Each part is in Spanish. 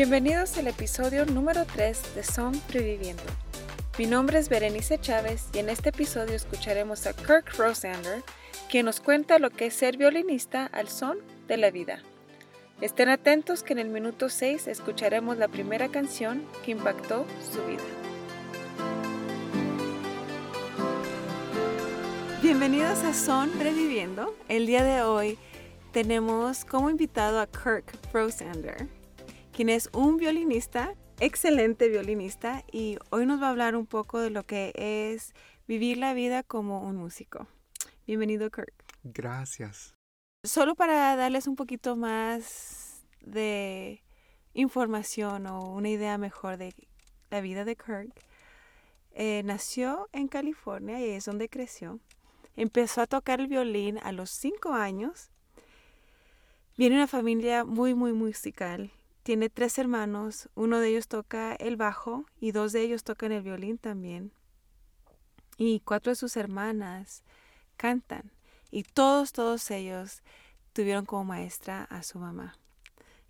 Bienvenidos al episodio número 3 de Son Previviendo. Mi nombre es Berenice Chávez y en este episodio escucharemos a Kirk Rosander, quien nos cuenta lo que es ser violinista al son de la vida. Estén atentos que en el minuto 6 escucharemos la primera canción que impactó su vida. Bienvenidos a Son Reviviendo. El día de hoy tenemos como invitado a Kirk Rosander, quien es un violinista, excelente violinista, y hoy nos va a hablar un poco de lo que es vivir la vida como un músico. Bienvenido, Kirk. Gracias. Solo para darles un poquito más de información o una idea mejor de la vida de Kirk, eh, nació en California y es donde creció. Empezó a tocar el violín a los cinco años. Viene una familia muy, muy musical. Tiene tres hermanos. Uno de ellos toca el bajo y dos de ellos tocan el violín también. Y cuatro de sus hermanas cantan. Y todos, todos ellos tuvieron como maestra a su mamá.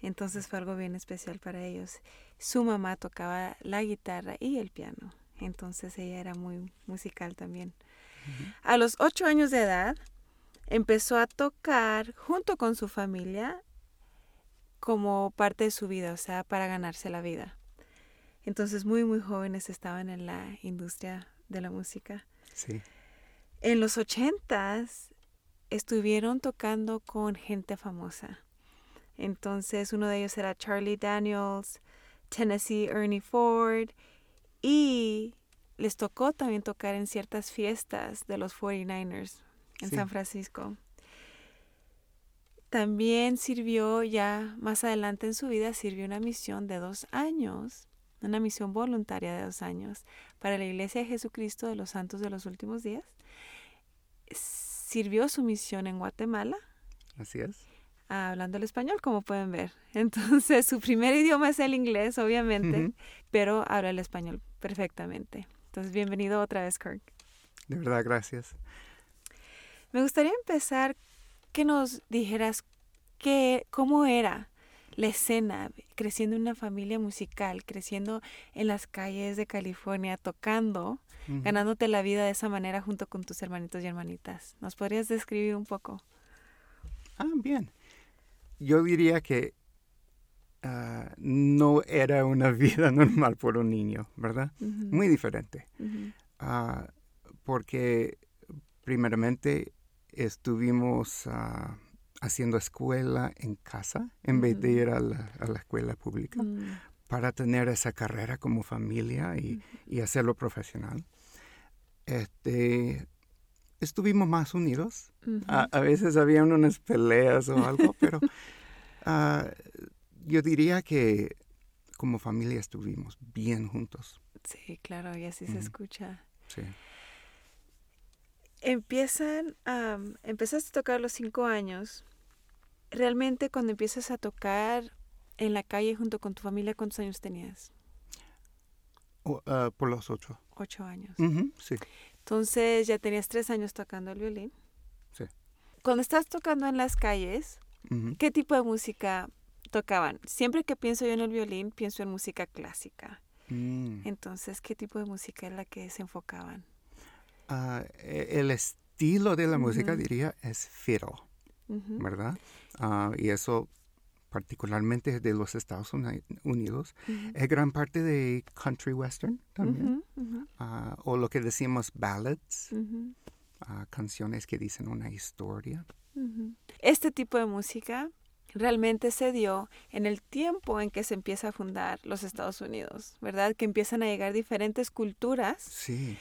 Entonces fue algo bien especial para ellos. Su mamá tocaba la guitarra y el piano. Entonces ella era muy musical también. A los ocho años de edad empezó a tocar junto con su familia como parte de su vida, o sea, para ganarse la vida. Entonces muy, muy jóvenes estaban en la industria de la música. Sí. En los ochentas estuvieron tocando con gente famosa. Entonces uno de ellos era Charlie Daniels, Tennessee Ernie Ford y les tocó también tocar en ciertas fiestas de los 49ers en Sí. San Francisco. También sirvió ya más adelante en su vida, sirvió una misión de dos años, una misión voluntaria de dos años para la Iglesia de Jesucristo de los Santos de los Últimos Días. Sirvió su misión en Guatemala, Así es. hablando el español, como pueden ver. Entonces, su primer idioma es el inglés, obviamente, pero habla el español perfectamente. Entonces, bienvenido otra vez, Kirk. De verdad, gracias. Me gustaría empezar que nos dijeras qué, cómo era la escena, creciendo en una familia musical, creciendo en las calles de California, tocando, ganándote la vida de esa manera junto con tus hermanitos y hermanitas. ¿Nos podrías describir un poco? Ah, bien. Yo diría que ah, no era una vida normal por un niño, ¿verdad? Muy diferente. Ah, porque primeramente estuvimos ah, haciendo escuela en casa en vez de ir a la, a la escuela pública mm, para tener esa carrera como familia y, y hacerlo profesional. Este, estuvimos más unidos. A, a veces habían unas peleas o algo, pero ah, yo diría que como familia estuvimos bien juntos. Sí, claro, y así se escucha. Sí. Empiezan, am, empezaste a tocar a los cinco años. Realmente cuando empiezas a tocar en la calle junto con tu familia, ¿cuántos años tenías? Ah, por los ocho. Ocho años. Sí. Entonces ya tenías tres años tocando el violín. Sí. Cuando estás tocando en las calles. ¿qué tipo de música tocaban? Siempre que pienso yo en el violín, pienso en música clásica. Mm. Entonces, ¿qué tipo de música es la que se enfocaban? Ah, e- el estilo de la música, diría, es fiddle, Ujú, ¿verdad? Ah, y eso particularmente de los Estados Uni- Unidos. Es gran parte de country western también. Ah, o lo que decimos ballads, canciones que dicen una historia. Este tipo de música realmente se dio en el tiempo en que se empieza a fundar los Estados Unidos, ¿verdad? Que empiezan a llegar diferentes culturas. Sí,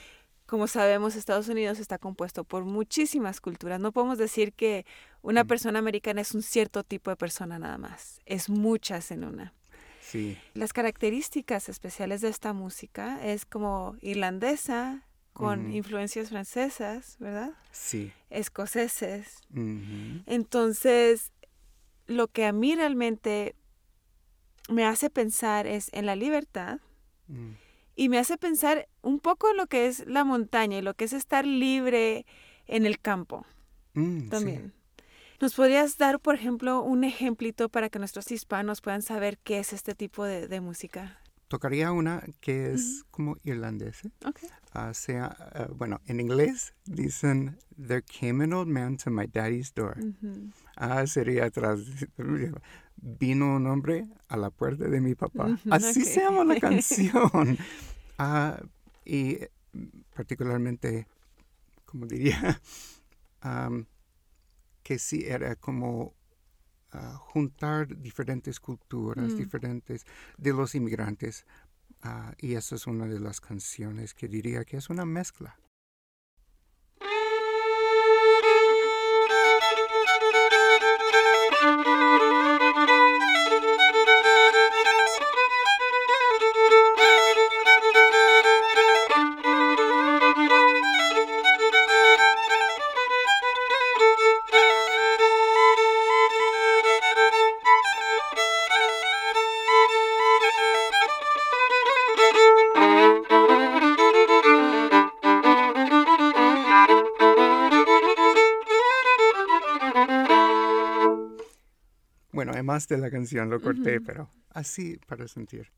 Como sabemos, Estados Unidos está compuesto por muchísimas culturas. No podemos decir que una Mm. persona americana es un cierto tipo de persona nada más. Es muchas en una. sí. Las características especiales de esta música es como irlandesa, con Ujú. influencias francesas, ¿verdad? Sí. Escoceses. Entonces, lo que a mí realmente me hace pensar es en la libertad Mm. Y me hace pensar un poco en lo que es la montaña y lo que es estar libre en el campo Mm, sí. también. ¿Nos podrías dar, por ejemplo, un ejemplito para que nuestros hispanos puedan saber qué es este tipo de, de música? Tocaría una que es como irlandesa. Okay. Ah, sea, ah, bueno, en inglés dicen, There came an old man to my daddy's door. Ujú. Ah, sería tras, vino un hombre a la puerta de mi papá. Así se llama la canción. Ah, y particularmente, como diría, am, que sí era como ah, juntar diferentes culturas, Mm. diferentes de los inmigrantes. Ah, y esa es una de las canciones que diría que es una mezcla. Además de la canción lo corté, pero así para sentir.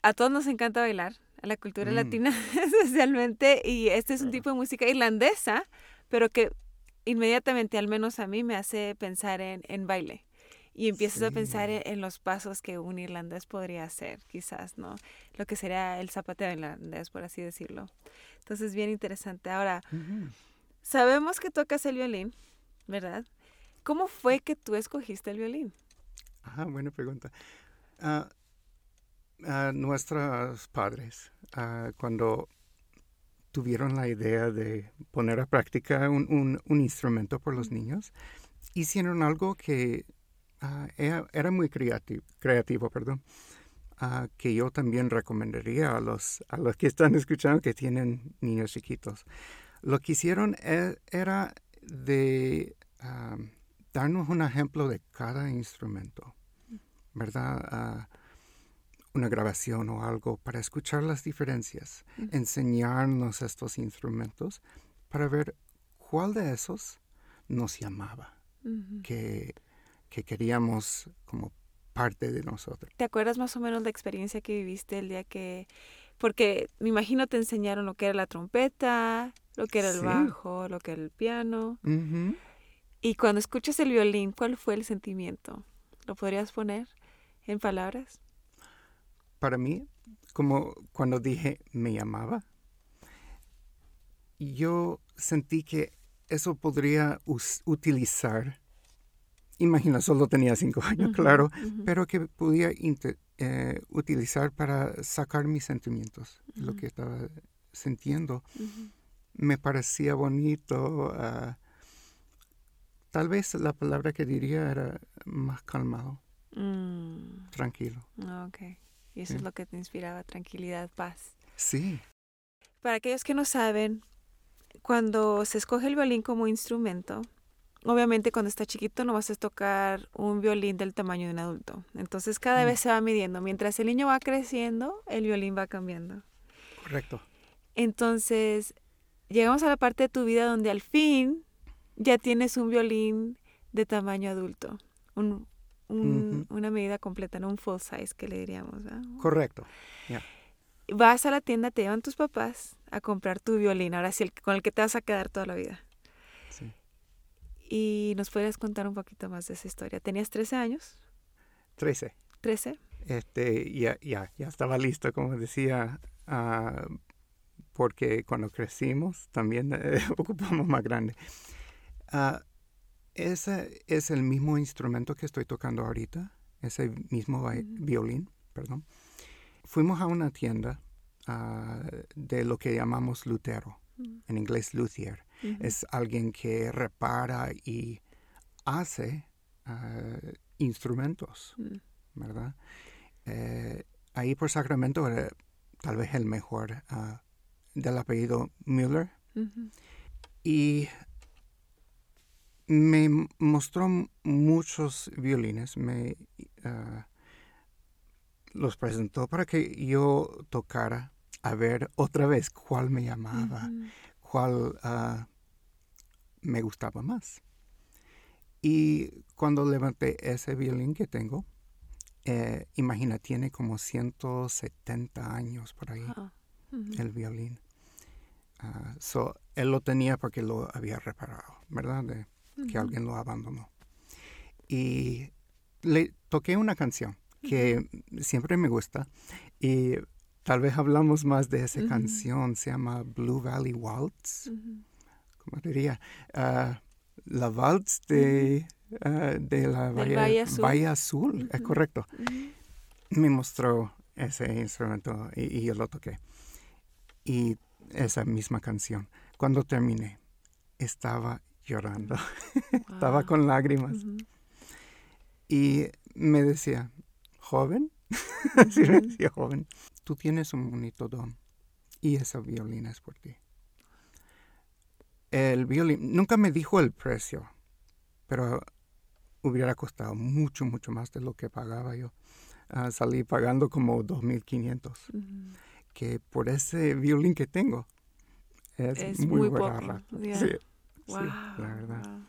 A todos nos encanta bailar, a la cultura Mm. latina especialmente, y este es un tipo de música irlandesa, pero que inmediatamente, al menos a mí, me hace pensar en, en baile. Y empiezas a pensar en, en los pasos que un irlandés podría hacer, quizás, ¿no? Lo que sería el zapateo irlandés, por así decirlo. Entonces, bien interesante. Ahora, sabemos que tocas el violín, ¿verdad? ¿Cómo fue que tú escogiste el violín? Ajá, buena pregunta. Ah, ah, nuestros padres, ah, cuando tuvieron la idea de poner a práctica un, un- un instrumento por los niños, hicieron algo que ah, era, era muy creativo, creativo perdón, ah, que yo también recomendaría a los, a los que están escuchando que tienen niños chiquitos. Lo que hicieron e- era de ah, darnos un ejemplo de cada instrumento, ¿verdad? Ah, una grabación o algo para escuchar las diferencias, enseñarnos estos instrumentos para ver cuál de esos nos llamaba, que, que queríamos como parte de nosotros. ¿Te acuerdas más o menos la experiencia que viviste el día que... Porque me imagino te enseñaron lo que era la trompeta, lo que era el Sí. bajo, lo que era el piano. Y cuando escuchas el violín, ¿cuál fue el sentimiento? ¿Lo podrías poner en palabras? Para mí, como cuando dije me llamaba, yo sentí que eso podría utilizar, imagina, solo tenía cinco años, claro, pero que podía eh, utilizar para sacar mis sentimientos, lo que estaba sintiendo. Me parecía bonito. Tal vez la palabra que diría era más calmado, Mm, tranquilo. ok. Y eso Sí. es lo que te inspiraba, tranquilidad, paz. Sí, Para aquellos que no saben, cuando se escoge el violín como instrumento, obviamente cuando está chiquito no vas a tocar un violín del tamaño de un adulto. Entonces cada Mm. vez se va midiendo. Mientras el niño va creciendo, el violín va cambiando. correcto. Entonces llegamos a la parte de tu vida donde al fin ya tienes un violín de tamaño adulto. Un. Una medida completa, no un full size que le diríamos. ¿verdad? Correcto. vas a la tienda, te llevan tus papás a comprar tu violín, ahora sí, el con el que te vas a quedar toda la vida. Sí. Y nos podrías contar un poquito más de esa historia. ¿Tenías 13 años? 13. ¿13? Este, ya, ya, ya estaba listo, como decía, ah, porque cuando crecimos también eh, ocupamos más grande. Ah, ese es el mismo instrumento que estoy tocando ahorita, ese mismo vi- violín, perdón. Fuimos a una tienda ah, de lo que llamamos lutero, Mm, en inglés luthier. Es alguien que repara y hace ah, instrumentos. Mm, ¿verdad? Eh, ahí por Sacramento era tal vez el mejor del apellido Müller y me mostró muchos violines, me ah, los presentó para que yo tocara a ver otra vez cuál me llamaba, cuál ah, me gustaba más. Y cuando levanté ese violín que tengo, eh, imagina, tiene como 170 años por ahí el violín. Ah, so, él lo tenía porque lo había reparado, ¿verdad? De que alguien lo abandonó. Y le toqué una canción que siempre me gusta y tal vez hablamos más de esa canción. Se llama Blue Valley Waltz. Ujú. ¿Cómo diría? Ah, la waltz de, ah, de la Valle, Valle Azul. Valle Azul, es correcto. Me mostró ese instrumento y, y yo lo toqué. Y esa misma canción. Cuando terminé, estaba llorando. estaba con lágrimas. Y me decía, joven, así me decía, joven, tú tienes un bonito don y esa violina es por ti. El violín, nunca me dijo el precio, pero hubiera costado mucho, mucho más de lo que pagaba yo. Ah, salí pagando como 2.500, Ujú. que por ese violín que tengo es, Es muy, muy rata. Ya. Sí, Wow, la verdad. wow.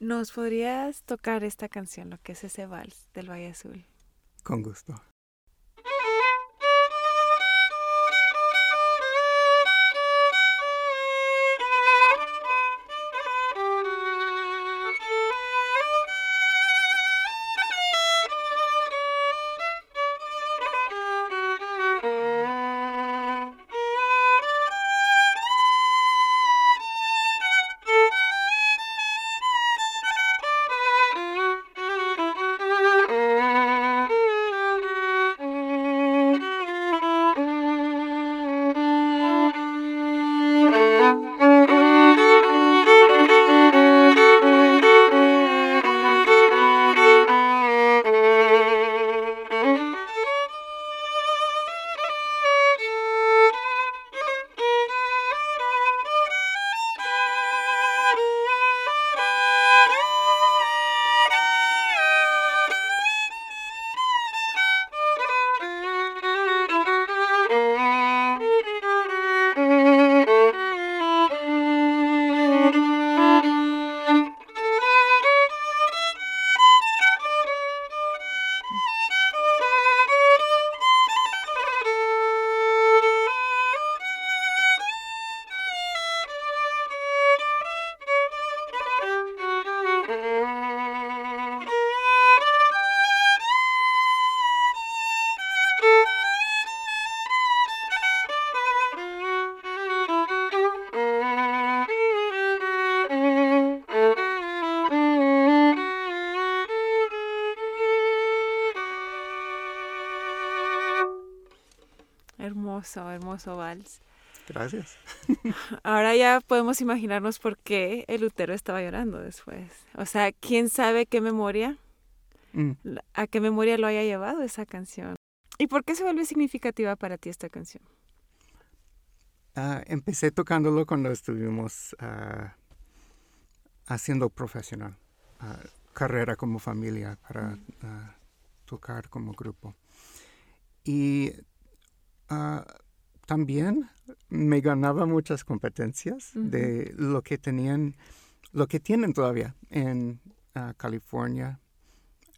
¿Nos podrías tocar esta canción, lo que es ese vals del Valle Azul? Con gusto. Hermoso, hermoso vals. Gracias. Ahora ya podemos imaginarnos por qué el Lutero estaba llorando después. O sea, ¿quién sabe qué memoria, Mm. a qué memoria lo haya llevado esa canción? ¿Y por qué se vuelve significativa para ti esta canción? Ah, empecé tocándolo cuando estuvimos ah, haciendo profesional, ah, carrera como familia para Mm. tocar como grupo. Y ah, también me ganaba muchas competencias de lo que tenían, lo que tienen todavía en ah, California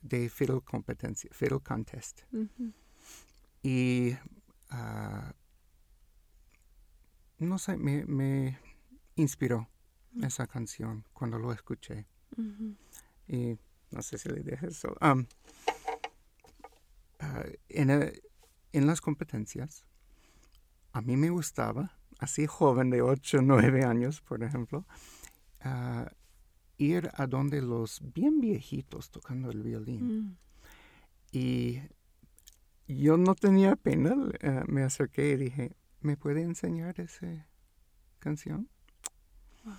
de fiddle competencia, fiddle contest. Y ah, no sé, me, me inspiró Mm. esa canción cuando lo escuché. Y no sé si le dije eso. Ah, en, el- en las competencias, a mí me gustaba, así joven de 8 o 9 años, por ejemplo, ah, ir a donde los bien viejitos tocando el violín. Mm. Y yo no tenía pena, eh, me acerqué y dije, ¿me puede enseñar esa canción? Wow.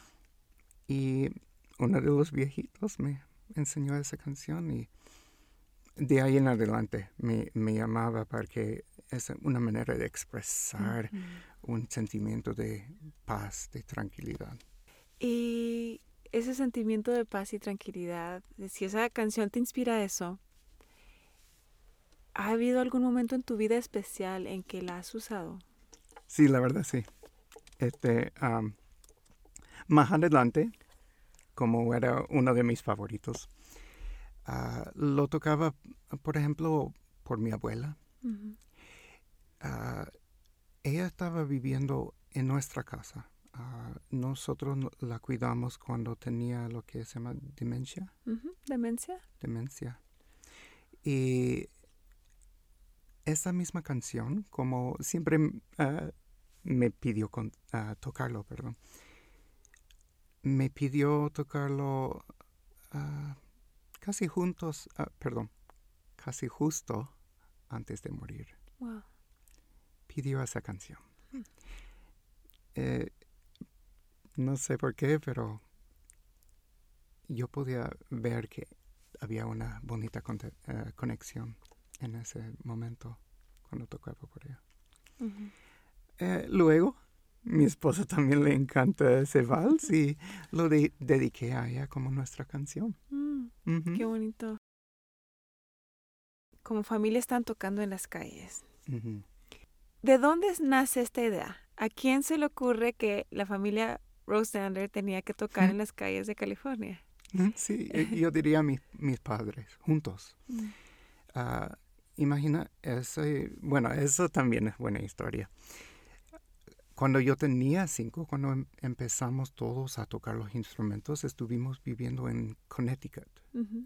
Y uno de los viejitos me enseñó esa canción y de ahí en adelante me, me llamaba porque es una manera de expresar un sentimiento de paz, de tranquilidad. Y ese sentimiento de paz y tranquilidad, si esa canción te inspira eso, ¿ha habido algún momento en tu vida especial en que la has usado? Sí, la verdad sí. Este, más adelante, como era uno de mis favoritos. Ah, lo tocaba, por ejemplo, por mi abuela. Ah, ella estaba viviendo en nuestra casa. Ah, nosotros no- la cuidamos cuando tenía lo que se llama demencia. ¿Demencia? demencia. Y esa misma canción, como siempre ah, me pidió con- tocarlo, perdón, me pidió tocarlo casi juntos, ah, perdón, casi justo antes de morir. Wow. Pidió esa canción. Eh, no sé por qué, pero yo podía ver que había una bonita eh, conexión en ese momento cuando tocaba por ella. Eh, luego, mi esposa también le encanta ese vals y lo de- dediqué a ella como nuestra canción. Mm, Qué bonito. Como familia están tocando en las calles. ¿De dónde nace esta idea? ¿A quién se le ocurre que la familia Rosander tenía que tocar en las calles de California? Sí, yo diría mis, mis padres, juntos. Ah, imagina, ese, bueno, eso también es buena historia. Cuando yo tenía cinco, cuando em- empezamos todos a tocar los instrumentos, estuvimos viviendo en Connecticut.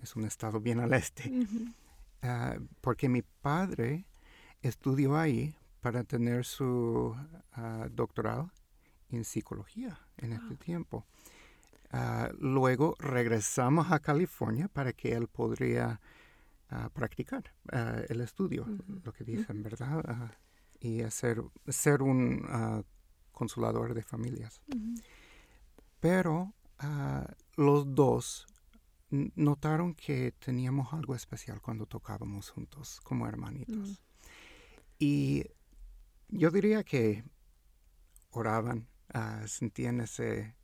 Es un estado bien al este. Ah, porque mi padre estudió ahí para tener su ah, doctorado en psicología en este Wow. tiempo. Ah, luego regresamos a California para que él podría ah, practicar ah, el estudio, lo que dicen, ¿verdad? Ah, y hacer, ser un ah, consolador de familias. Pero ah, los dos notaron que teníamos algo especial cuando tocábamos juntos como hermanitos. Y yo diría que oraban, ah, sentían ese,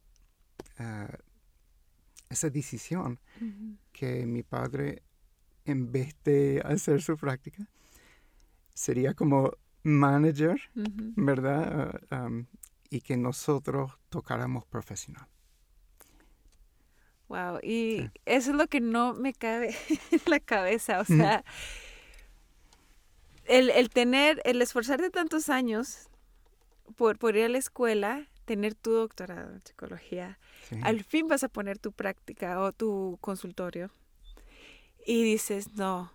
ah, esa decisión que mi padre, en vez de hacer su práctica, sería como manager. ¿verdad? Y que nosotros tocáramos profesional. Wow, y Sí. eso es lo que no me cabe en la cabeza, o sea, el, el tener, el esforzarte tantos años por, por ir a la escuela, tener tu doctorado en psicología, Sí. al fin vas a poner tu práctica o tu consultorio y dices, no,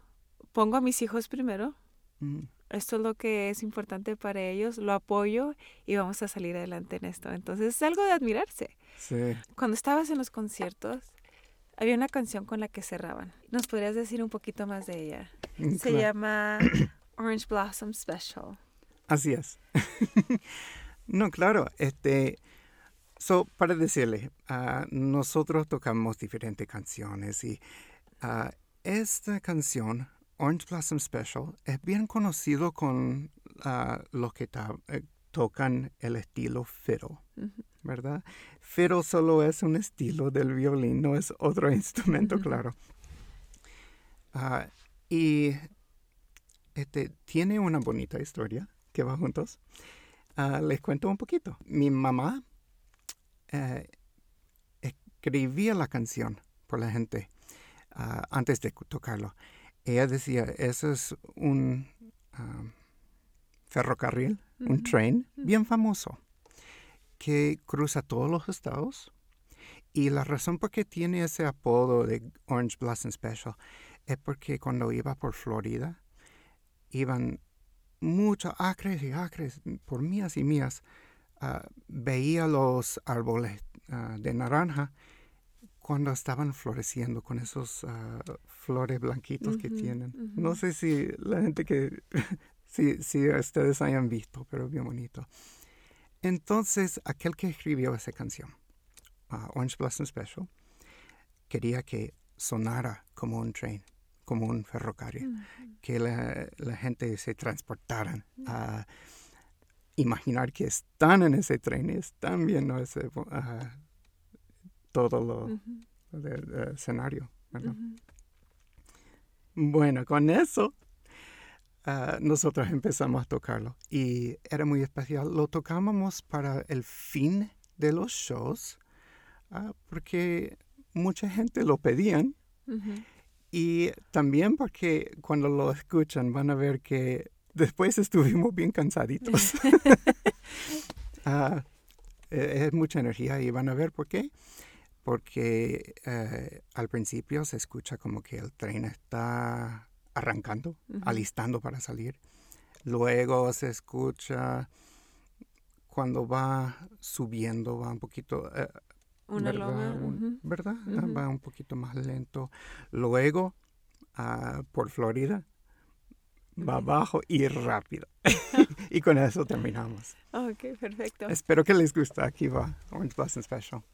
pongo a mis hijos primero, Mm, esto es lo que es importante para ellos, lo apoyo y vamos a salir adelante en esto. Entonces es algo de admirarse. sí. Cuando estabas en los conciertos, había una canción con la que cerraban. ¿Nos podrías decir un poquito más de ella? Mm, Se llama Orange Blossom Special. Así es. no, claro, este, so, para decirle, ah, nosotros tocamos diferentes canciones y ah, esta canción, Orange Blossom Special, es bien conocido con ah, los que eh, tocan el estilo fiddle. ¿verdad? Fiddle solo es un estilo del violín, no es otro instrumento, claro. Ah, y este, tiene una bonita historia que va juntos. Ah, les cuento un poquito. Mi mamá eh, escribía la canción por la gente antes de tocarlo. Ella decía, eso es un ferrocarril, un Ujú. bien famoso que cruza todos los estados. Y la razón por qué tiene ese apodo de Orange Blossom Special es porque cuando iba por Florida, iban muchos acres y acres, por mías y mías, ah, veía los árboles ah, de naranja cuando estaban floreciendo con esos ah, flores blanquitos que Ujú, tienen. ujú. No sé si la gente que, si, si ustedes hayan visto, pero es bien bonito. Entonces, aquel que escribió esa canción, ah, Orange Blossom Special, quería que sonara como un tren, como un ferrocarril Ujú. que la, la gente se transportaran a imaginar que están en ese tren están viendo ese, ah, todo lo Ujú. lo del escenario. ¿verdad? Bueno, con eso ah, nosotros empezamos a tocarlo y era muy especial. Lo tocábamos para el fin de los shows ah, porque mucha gente lo pedían y también porque cuando lo escuchan van a ver que después estuvimos bien cansaditos. Ah, eh, es mucha energía y van a ver por qué. Porque eh, al principio se escucha como que el tren está arrancando, Ujú. alistando para salir. Luego se escucha cuando va subiendo, va un poquito, eh, Una ¿verdad? loma. Un- ujú. ¿verdad? Ah, Ujú. Va un poquito más lento. Luego, ah, por Florida, va Ok. bajo y rápido. y con eso terminamos. Ok, perfecto. Espero que les guste. Aquí va Orange Blossom Special.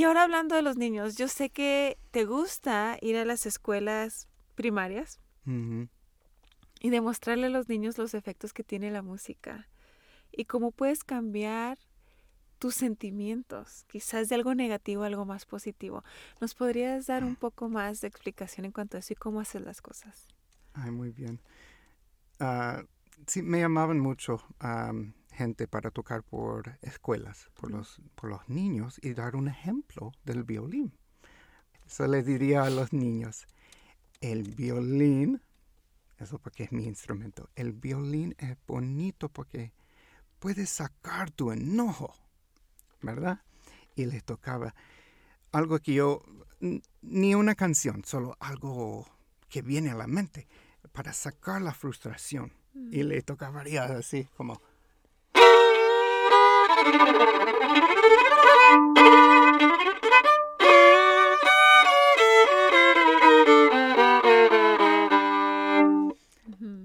Y ahora hablando de los niños, yo sé que te gusta ir a las escuelas primarias y demostrarle a los niños los efectos que tiene la música y cómo puedes cambiar tus sentimientos, quizás de algo negativo a algo más positivo. ¿Nos podrías dar un poco más de explicación en cuanto a eso y cómo haces las cosas? Ay, muy bien. Ah, sí, me llamaban mucho gente para tocar por escuelas, por los, por los niños y dar un ejemplo del violín. Eso les diría a los niños, el violín, eso porque es mi instrumento, el violín es bonito porque puedes sacar tu enojo, ¿verdad? Y les tocaba algo que yo, ni una canción, solo algo que viene a la mente para sacar la frustración. Y le tocaría así como...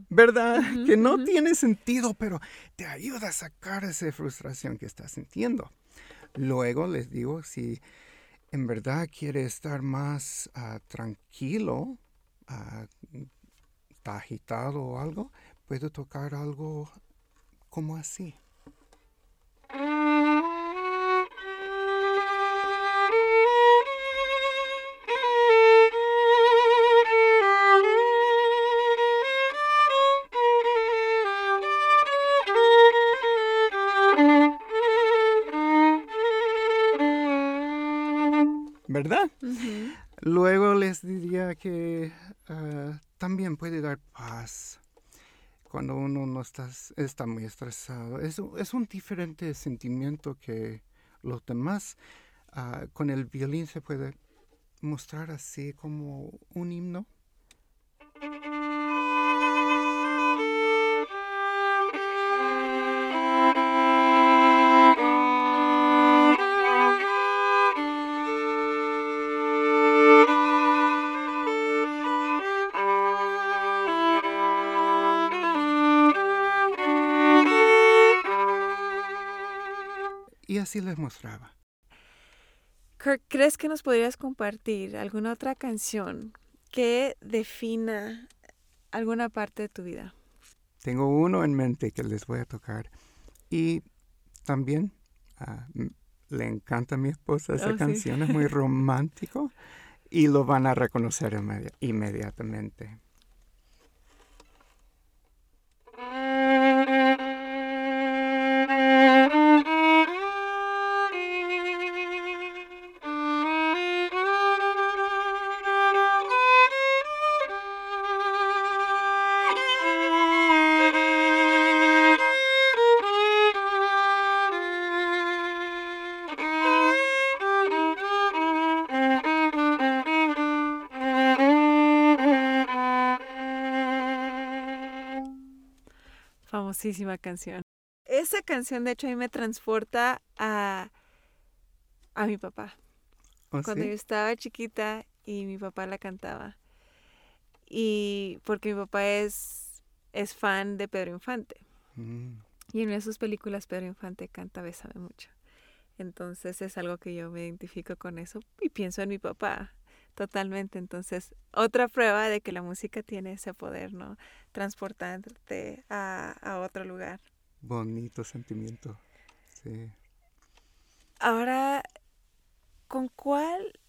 ¿Verdad? Que no tiene sentido, pero te ayuda a sacar esa frustración que estás sintiendo. Luego les digo, si en verdad quiere estar más ah, tranquilo, ah, está agitado o algo, puede tocar algo como así. ¿Verdad? Luego les diría que ah, también puede dar paz cuando uno no está, está muy estresado. Es, es un diferente sentimiento que los demás. Ah, con el violín se puede mostrar así como un himno. Así les mostraba. Kirk, ¿crees que nos podrías compartir alguna otra canción que defina alguna parte de tu vida? Tengo uno en mente que les voy a tocar. Y también ah, le encanta a mi esposa esa Oh, sí. canción, es muy romántico y lo van a reconocer inmedi- inmediatamente. Canción. Esa canción, de hecho, a mí me transporta a, a mi papá. ¿Oh, Cuando sí? yo estaba chiquita y mi papá la cantaba. Y porque mi papá es, es fan de Pedro Infante. Mm, Y en una de sus películas Pedro Infante canta Bésame mucho. Entonces es algo que yo me identifico con eso y pienso en mi papá totalmente. Entonces, otra prueba de que la música tiene ese poder, ¿no? Transportarte a, a otro lugar. bonito sentimiento. Sí. Ahora, ¿con cuál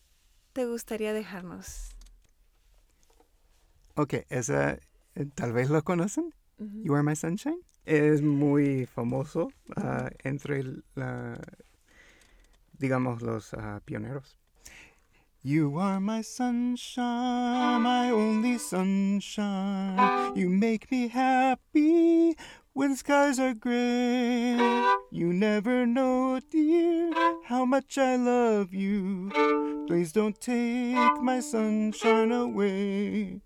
te gustaría dejarnos? Ok, esa eh, tal vez lo conocen. You Are My Sunshine. Es muy famoso ah, entre la, digamos, los ah, pioneros. You are my sunshine, my only sunshine. You make me happy when skies are gray. You never know, dear, how much I love you. Please don't take my sunshine away.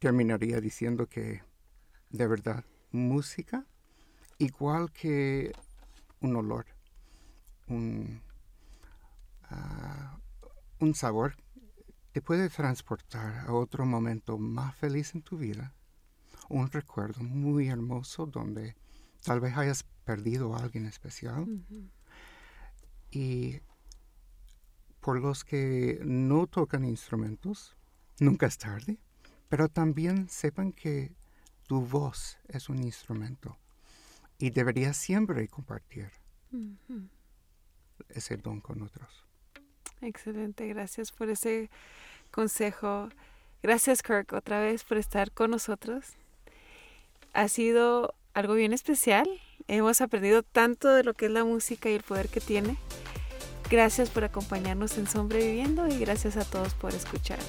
Terminaría diciendo que, de verdad, música, igual que un olor, un, ah, un sabor, te puede transportar a otro momento más feliz en tu vida, un recuerdo muy hermoso donde tal vez hayas perdido a alguien especial. Y por los que no tocan instrumentos, nunca es tarde, pero también sepan que tu voz es un instrumento y deberías siempre compartir ese don con otros. Excelente, gracias por ese consejo. Gracias, Kirk, otra vez por estar con nosotros. Ha sido algo bien especial. Hemos aprendido tanto de lo que es la música y el poder que tiene. Gracias por acompañarnos en Sobreviviendo y gracias a todos por escuchar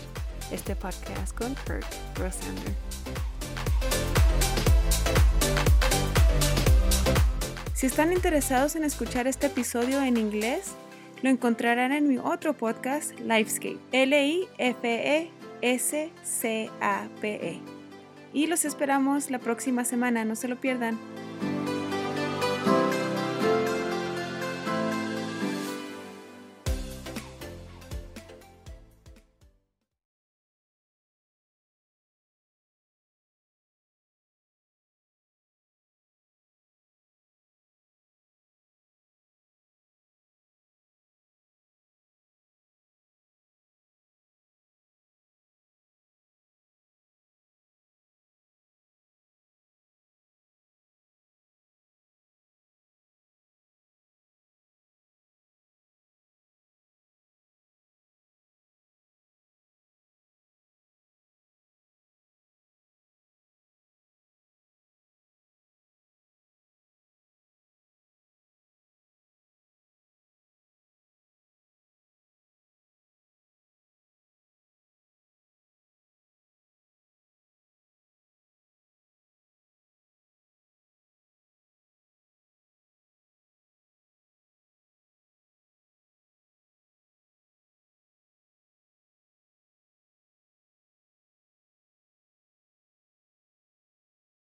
este podcast con Kirk Rosander. Si están interesados en escuchar este episodio en inglés, lo encontrarán en mi otro podcast, Lifescape. L-I-F-E S-C-A-P-E. Y los esperamos la próxima semana, no se lo pierdan.